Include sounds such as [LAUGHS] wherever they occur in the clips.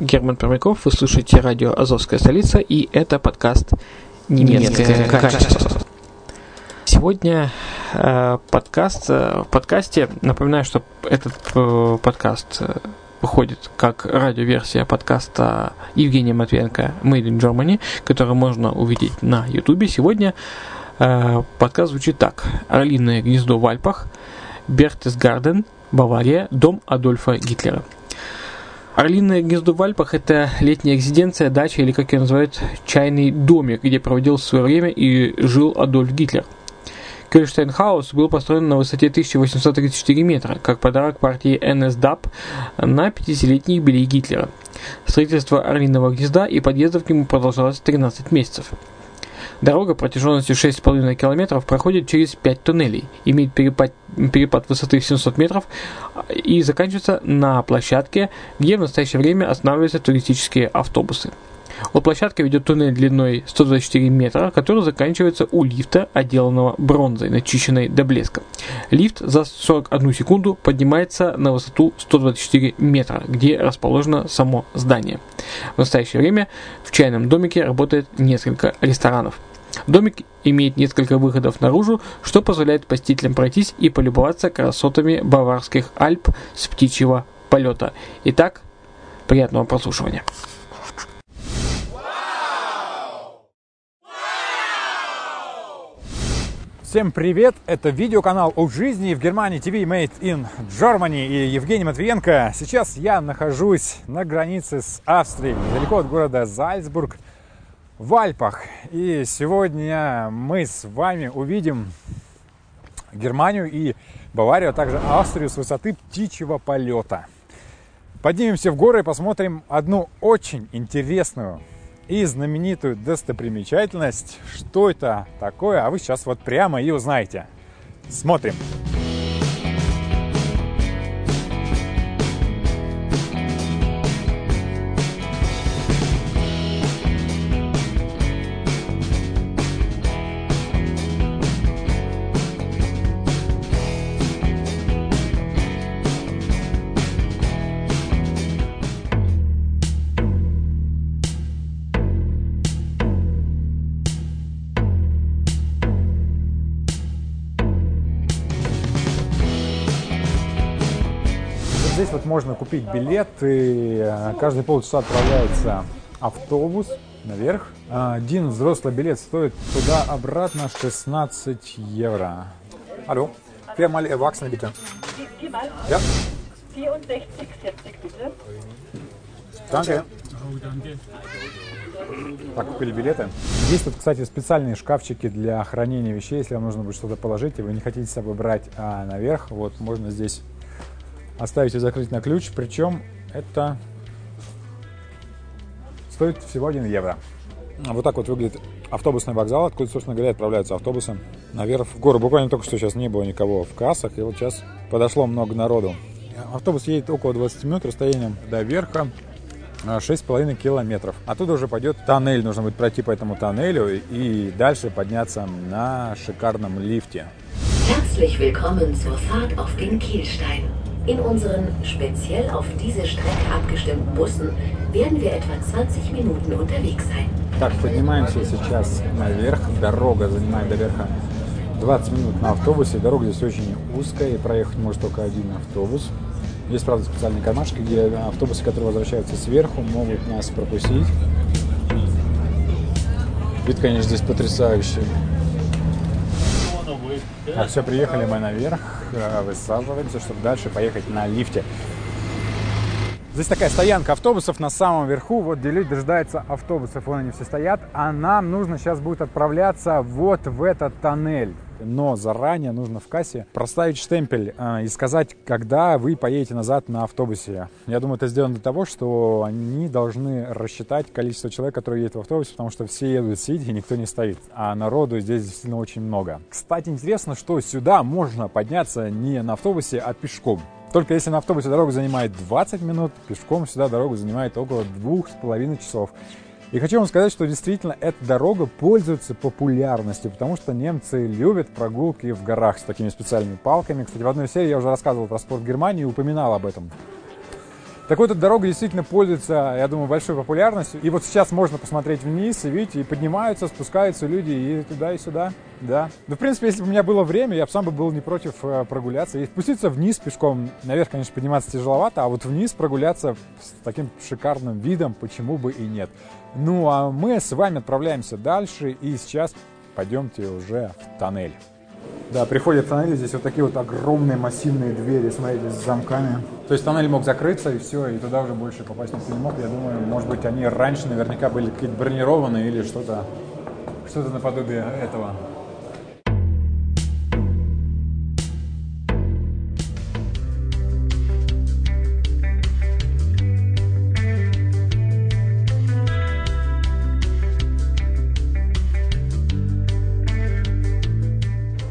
Герман Пермяков, вы слушаете радио «Азовская столица» и это подкаст «Немецкое, Немецкое качество». Сегодня э, подкаст. В подкасте, напоминаю, что этот подкаст выходит как радиоверсия подкаста Евгения Матвенко Made in Germany, который можно увидеть на YouTube. Сегодня подкаст звучит так. Орлиное гнездо в Альпах, Бертесгарден, Бавария, дом Адольфа Гитлера. Орлиное гнездо в Альпах – это летняя резиденция, дача или, как ее называют, чайный домик, где проводил свое время и жил Адольф Гитлер. Кельштейнхаус был построен на высоте 1834 метра, как подарок партии НСДАП на 50-летний юбилей Гитлера. Строительство Орлиного гнезда и подъездов к нему продолжалось 13 месяцев. Дорога протяженностью 6,5 км проходит через 5 туннелей, имеет перепад, перепад высоты в 700 метров и заканчивается на площадке, где в настоящее время останавливаются туристические автобусы. От площадки ведет туннель длиной 124 метра, который заканчивается у лифта, отделанного бронзой, начищенной до блеска. Лифт за 41 секунду поднимается на высоту 124 метра, где расположено само здание. В настоящее время в чайном домике работает несколько ресторанов. Домик имеет несколько выходов наружу, что позволяет посетителям пройтись и полюбоваться красотами Баварских Альп с птичьего полета. Итак, приятного прослушивания. Всем привет! Это видеоканал о жизни в Германии TV Made in Germany и Евгений Матвиенко. Сейчас я нахожусь на границе с Австрией, недалеко от города Зальцбург, в Альпах. И сегодня мы с вами увидим Германию и Баварию, а также Австрию с высоты птичьего полета. Поднимемся в горы и посмотрим одну очень интересную и знаменитую достопримечательность. Что это такое? А вы сейчас вот прямо и узнаете. Смотрим. Здесь вот можно купить билет, и э, каждые полчаса отправляется автобус наверх. Один взрослый билет стоит туда-обратно 16 евро. Алло, viermal Erwachsene bitte. Ja. 64, 40 bitte. Danke. Так, купили билеты. Есть тут, кстати, специальные шкафчики для хранения вещей, если вам нужно будет что-то положить, и вы не хотите с собой брать а, наверх. Вот, можно здесь оставить и закрыть на ключ, причем это стоит всего 1 евро. Вот так вот выглядит автобусный вокзал, откуда, собственно говоря, отправляются автобусы наверх в гору. Буквально только что сейчас не было никого в кассах, и вот сейчас подошло много народу. Автобус едет около 20 минут расстоянием до верха. 6,5 километров. Оттуда уже пойдет тоннель, нужно будет пройти по этому тоннелю и дальше подняться на шикарном лифте. Herzlich willkommen zur Fahrt auf den Kielstein. In unseren speziell auf diese Strecke abgestimmten Bussen werden wir etwa 20 Minuten unterwegs sein. Так, поднимаемся сейчас наверх. Дорога занимает до верха 20 минут на автобусе. Дорога здесь очень узкая, и проехать может только один автобус. Есть, правда, специальные кармашки, где автобусы, которые возвращаются сверху, могут нас пропустить. Вид, конечно, здесь потрясающий. А все, приехали мы наверх, высаживаемся, чтобы дальше поехать на лифте. Здесь такая стоянка автобусов на самом верху. Вот где люди дожидаются автобусов, вон они все стоят. А нам нужно сейчас будет отправляться вот в этот тоннель но заранее нужно в кассе проставить штемпель э, и сказать, когда вы поедете назад на автобусе. Я думаю, это сделано для того, что они должны рассчитать количество человек, которые едут в автобусе, потому что все едут сидеть и никто не стоит. А народу здесь действительно очень много. Кстати, интересно, что сюда можно подняться не на автобусе, а пешком. Только если на автобусе дорога занимает 20 минут, пешком сюда дорога занимает около двух с половиной часов. И хочу вам сказать, что действительно эта дорога пользуется популярностью, потому что немцы любят прогулки в горах с такими специальными палками. Кстати, в одной серии я уже рассказывал про спорт Германии и упоминал об этом. Так вот, эта дорога действительно пользуется, я думаю, большой популярностью. И вот сейчас можно посмотреть вниз, и видите, и поднимаются, спускаются люди и туда, и сюда. Да. Ну, в принципе, если бы у меня было время, я бы сам бы был не против э, прогуляться. И спуститься вниз пешком, наверх, конечно, подниматься тяжеловато, а вот вниз прогуляться с таким шикарным видом, почему бы и нет. Ну, а мы с вами отправляемся дальше, и сейчас пойдемте уже в тоннель. Да, приходят в тоннель, здесь вот такие вот огромные массивные двери, смотрите, с замками. То есть тоннель мог закрыться и все, и туда уже больше попасть никто не мог. Я думаю, может быть, они раньше наверняка были какие-то бронированные или что-то что-то наподобие этого.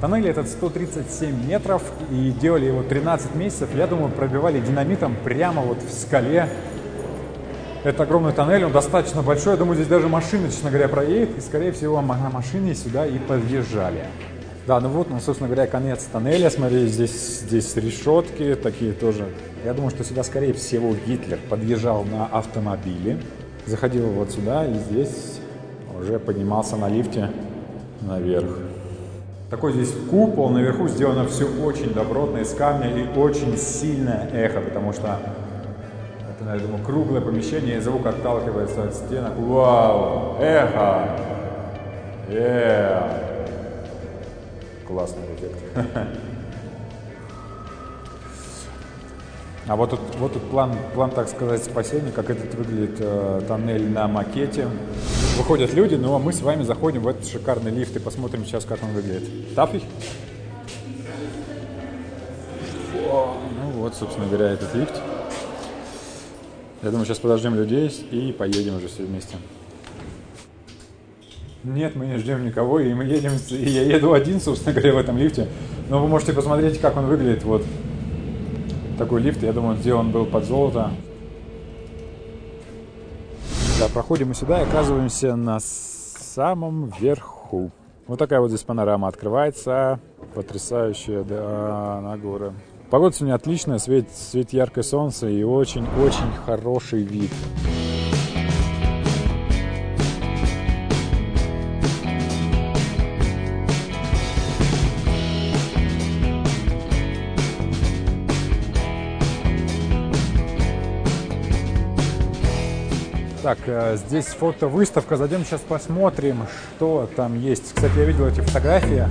Тоннель этот 137 метров и делали его 13 месяцев. Я думаю, пробивали динамитом прямо вот в скале. Это огромный тоннель, он достаточно большой. Я думаю, здесь даже машина, честно говоря, проедет. И, скорее всего, на машине сюда и подъезжали. Да, ну вот, ну, собственно говоря, конец тоннеля. Смотри, здесь, здесь решетки такие тоже. Я думаю, что сюда, скорее всего, Гитлер подъезжал на автомобиле. Заходил вот сюда и здесь уже поднимался на лифте наверх. Такой здесь купол, наверху сделано все очень добротно из камня и очень сильное эхо, потому что это, я думаю, круглое помещение, и звук отталкивается от стенок. Вау! Эхо! Yeah. Классный эффект. [LAUGHS] А вот тут, вот тут план, план, так сказать, спасения, как этот выглядит э, тоннель на макете. Выходят люди, ну, а мы с вами заходим в этот шикарный лифт и посмотрим сейчас, как он выглядит. Тафий? Ну вот, собственно говоря, этот лифт. Я думаю, сейчас подождем людей и поедем уже все вместе. Нет, мы не ждем никого, и мы едем, и я еду один, собственно говоря, в этом лифте. Но вы можете посмотреть, как он выглядит. Вот такой лифт, я думаю, сделан был под золото. Да, проходим мы сюда и оказываемся на самом верху. Вот такая вот здесь панорама открывается, потрясающая, да, на горы. Погода сегодня отличная, светит, светит яркое солнце и очень-очень хороший вид. Так, э, здесь фотовыставка. Зайдем сейчас посмотрим, что там есть. Кстати, я видел эти фотографии.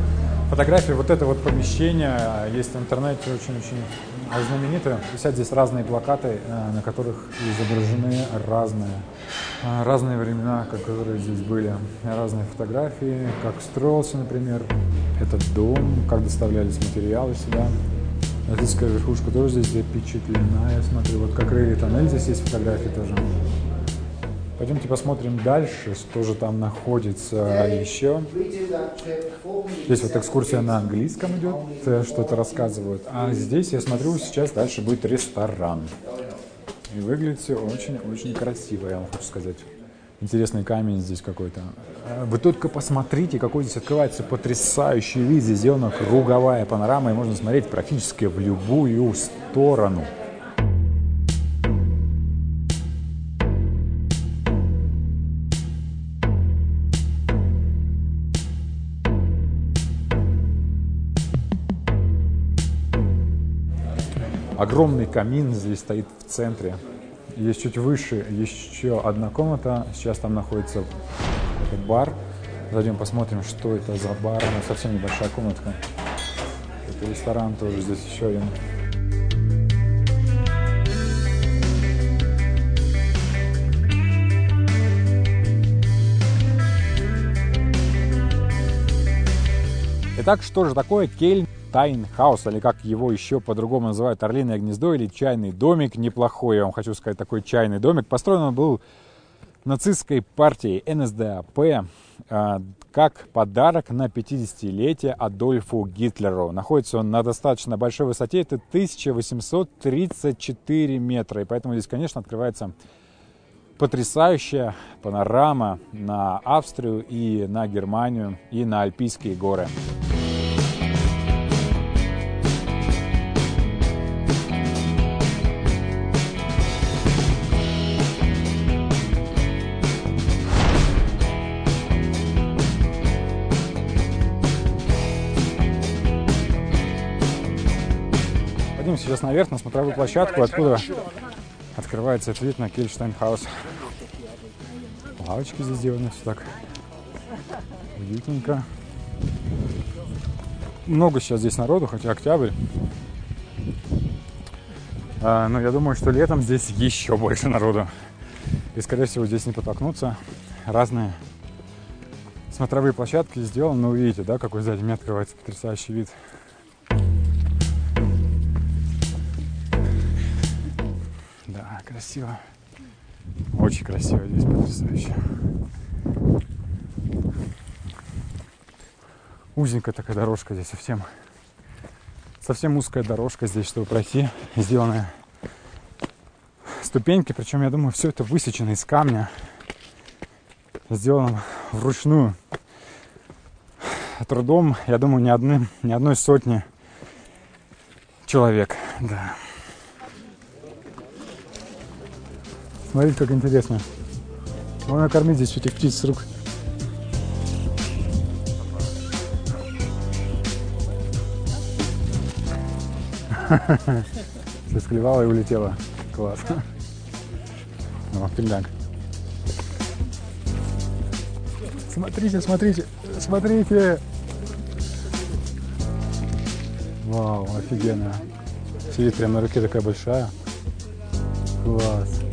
Фотографии вот это вот помещение есть в интернете очень-очень знаменитое. Висят здесь разные плакаты, э, на которых изображены разные, э, разные времена, которые здесь были. Разные фотографии, как строился, например, этот дом, как доставлялись материалы сюда. Нацистская верхушка тоже здесь запечатлена. Я смотрю, вот как рыли тоннель, здесь есть фотографии тоже. Пойдемте посмотрим дальше, что же там находится еще. Здесь вот экскурсия на английском идет, что-то рассказывают. А здесь, я смотрю, сейчас дальше будет ресторан. И выглядит все очень-очень красиво, я вам хочу сказать. Интересный камень здесь какой-то. Э, вы только посмотрите, какой здесь открывается потрясающий вид. Здесь сделана круговая панорама, и можно смотреть практически в любую сторону. Огромный камин здесь стоит в центре. Есть чуть выше еще одна комната. Сейчас там находится этот бар. Зайдем посмотрим, что это за бар. Ну, совсем небольшая комнатка. Это ресторан тоже здесь еще один. Итак, что же такое Kehlsteinhaus, или как его еще по-другому называют, Орлиное гнездо или чайный домик, неплохой, я вам хочу сказать, такой чайный домик. Построен он был нацистской партией НСДАП а, как подарок на 50-летие Адольфу Гитлеру. Находится он на достаточно большой высоте, это 1834 метра, и поэтому здесь, конечно, открывается потрясающая панорама на Австрию и на Германию и на Альпийские горы. Сейчас наверх на смотровую площадку, откуда открывается этот вид на Кельштейнхаус. Лавочки здесь сделаны все так уютненько. Много сейчас здесь народу, хотя октябрь. А, но я думаю, что летом здесь еще больше народу. И, скорее всего, здесь не потолкнуться. Разные смотровые площадки сделаны. Но увидите, да, какой сзади мне открывается потрясающий вид. Красиво. Очень красиво здесь, потрясающе. Узенькая такая дорожка здесь совсем. Совсем узкая дорожка здесь, чтобы пройти. Сделанная ступеньки. Причем, я думаю, все это высечено из камня. Сделано вручную. Трудом, я думаю, ни, одной, ни одной сотни человек. Да. Смотрите, как интересно. Можно кормить здесь этих птиц с рук. [LAUGHS] Все склевала и улетела. Класс. Ну, филяк. Смотрите, смотрите, смотрите. Вау, офигенно. Сидит прямо на руке такая большая. Класс.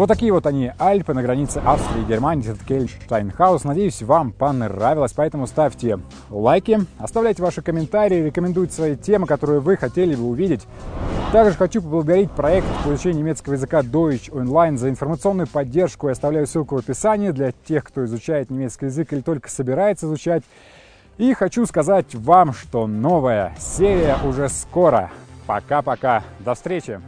Вот такие вот они, Альпы на границе Австрии и Германии, это Кельштайнхаус. Надеюсь, вам понравилось, поэтому ставьте лайки, оставляйте ваши комментарии, рекомендуйте свои темы, которые вы хотели бы увидеть. Также хочу поблагодарить проект по изучению немецкого языка Deutsch Online за информационную поддержку. Я оставляю ссылку в описании для тех, кто изучает немецкий язык или только собирается изучать. И хочу сказать вам, что новая серия уже скоро. Пока-пока. До встречи.